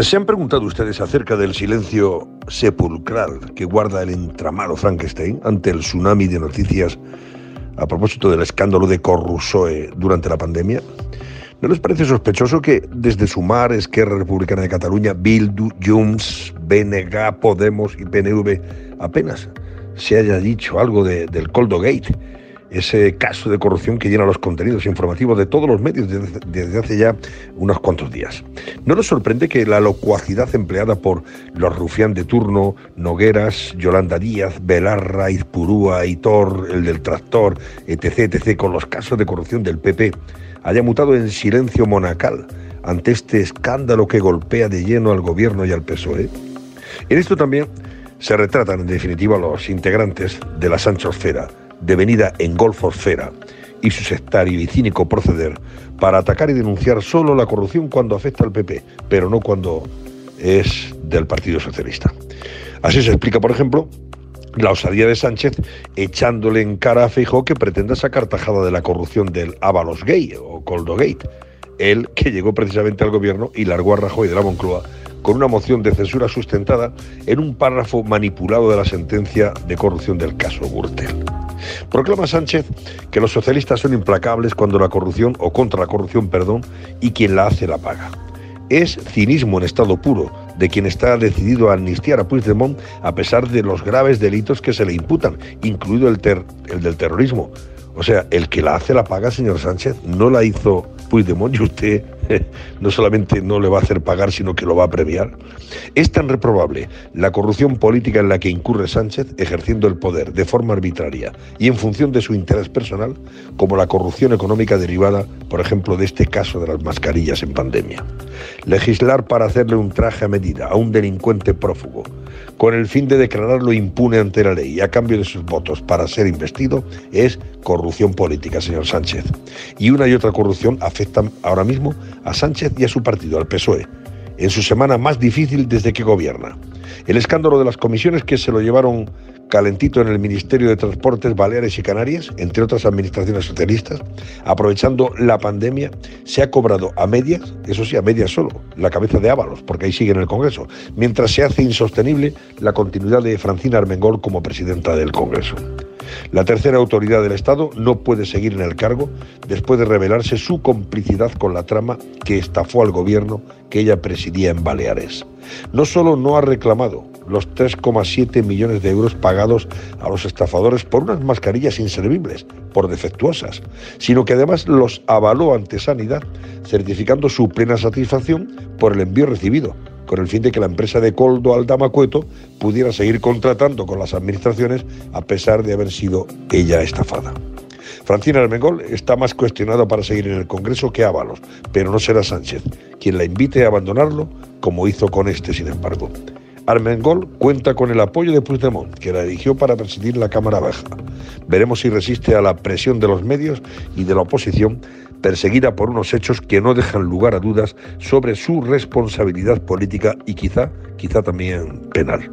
Eh, ¿Se han preguntado ustedes acerca del silencio sepulcral que guarda el entramado Frankenstein ante el tsunami de noticias a propósito del escándalo de Corrusoe durante la pandemia? ¿No les parece sospechoso que desde Sumar, Esquerra Republicana de Cataluña, Bildu, Junts, BNG, Podemos y PNV apenas se haya dicho algo de, del Coldo Gate? Ese caso de corrupción que llena los contenidos informativos de todos los medios desde, hace ya unos cuantos días. ¿No nos sorprende que la locuacidad empleada por los rufián de turno, Nogueras, Yolanda Díaz, Belarra, Izpurúa, Hitor, el del tractor, etc., etc., con los casos de corrupción del PP, haya mutado en silencio monacal ante este escándalo que golpea de lleno al gobierno y al PSOE? En esto también se retratan en definitiva los integrantes de la Sanchosfera, devenida en golfosfera, y su sectario y cínico proceder para atacar y denunciar solo la corrupción cuando afecta al PP, pero no cuando es del Partido Socialista. Así se explica, por ejemplo, la osadía de Sánchez echándole en cara a Feijóo que pretenda sacar tajada de la corrupción del Ábalos Gay o Coldo Gate, él que llegó precisamente al gobierno y largó a Rajoy de la Moncloa con una moción de censura sustentada en un párrafo manipulado de la sentencia de corrupción del caso Gürtel. Proclama Sánchez que los socialistas son implacables cuando la corrupción, o contra la corrupción, perdón, y quien la hace la paga. Es cinismo en estado puro de quien está decidido a amnistiar a Puigdemont a pesar de los graves delitos que se le imputan, incluido el, el del terrorismo. O sea, el que la hace la paga, señor Sánchez, no la hizo Puigdemont y usted no solamente no le va a hacer pagar, sino que lo va a premiar. Es tan reprobable la corrupción política en la que incurre Sánchez ejerciendo el poder de forma arbitraria y en función de su interés personal, como la corrupción económica derivada, por ejemplo, de este caso de las mascarillas en pandemia. Legislar para hacerle un traje a medida a un delincuente prófugo, con el fin de declararlo impune ante la ley a cambio de sus votos para ser investido, es corrupción política, señor Sánchez. Y una y otra corrupción afectan ahora mismo a Sánchez y a su partido, al PSOE, en su semana más difícil desde que gobierna. El escándalo de las comisiones que se lo llevaron calentito en el Ministerio de Transportes Baleares y Canarias, entre otras administraciones socialistas, aprovechando la pandemia, se ha cobrado a medias, eso sí, a medias solo, la cabeza de Ábalos, porque ahí sigue en el Congreso, mientras se hace insostenible la continuidad de Francina Armengol como presidenta del Congreso. La tercera autoridad del Estado no puede seguir en el cargo después de revelarse su complicidad con la trama que estafó al gobierno que ella presidía en Baleares. No solo no ha reclamado los 3,7 millones de euros pagados a los estafadores por unas mascarillas inservibles, por defectuosas, sino que además los avaló ante Sanidad, certificando su plena satisfacción por el envío recibido, con el fin de que la empresa de Coldo Aldamacueto pudiera seguir contratando con las administraciones a pesar de haber sido ella estafada. Francina Armengol está más cuestionada para seguir en el Congreso que Ábalos, pero no será Sánchez quien la invite a abandonarlo como hizo con este, sin embargo. Armengol cuenta con el apoyo de Puigdemont, que la eligió para presidir la Cámara Baja. Veremos si resiste a la presión de los medios y de la oposición perseguida por unos hechos que no dejan lugar a dudas sobre su responsabilidad política y quizá, quizá también penal.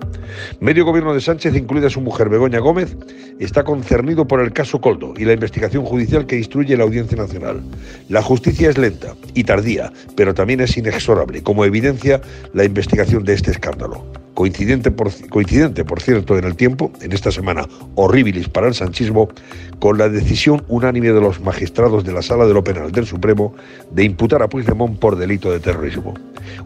Medio gobierno de Sánchez, incluida su mujer Begoña Gómez, está concernido por el caso Coldo y la investigación judicial que instruye la Audiencia Nacional. La justicia es lenta y tardía, pero también es inexorable, como evidencia la investigación de este escándalo coincidente por, cierto, en el tiempo, en esta semana horribilis para el sanchismo, con la decisión unánime de los magistrados de la Sala de lo Penal del Supremo de imputar a Puigdemont por delito de terrorismo.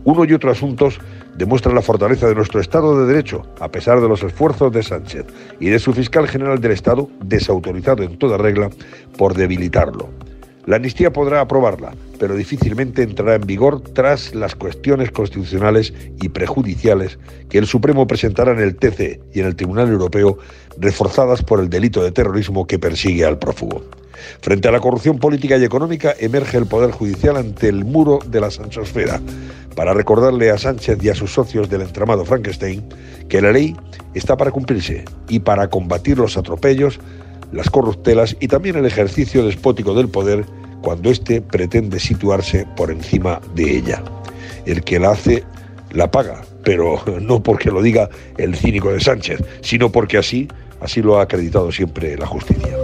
Uno y otro asuntos demuestran la fortaleza de nuestro Estado de Derecho, a pesar de los esfuerzos de Sánchez y de su fiscal general del Estado, desautorizado en toda regla, por debilitarlo. La amnistía podrá aprobarla, pero difícilmente entrará en vigor tras las cuestiones constitucionales y prejudiciales que el Supremo presentará en el TC y en el Tribunal Europeo, reforzadas por el delito de terrorismo que persigue al prófugo. Frente a la corrupción política y económica, emerge el Poder Judicial ante el muro de la Sanchosfera, para recordarle a Sánchez y a sus socios del entramado Frankenstein que la ley está para cumplirse y para combatir los atropellos las corruptelas y también el ejercicio despótico del poder cuando éste pretende situarse por encima de ella. El que la hace la paga, pero no porque lo diga el cínico de Sánchez, sino porque así, así lo ha acreditado siempre la justicia.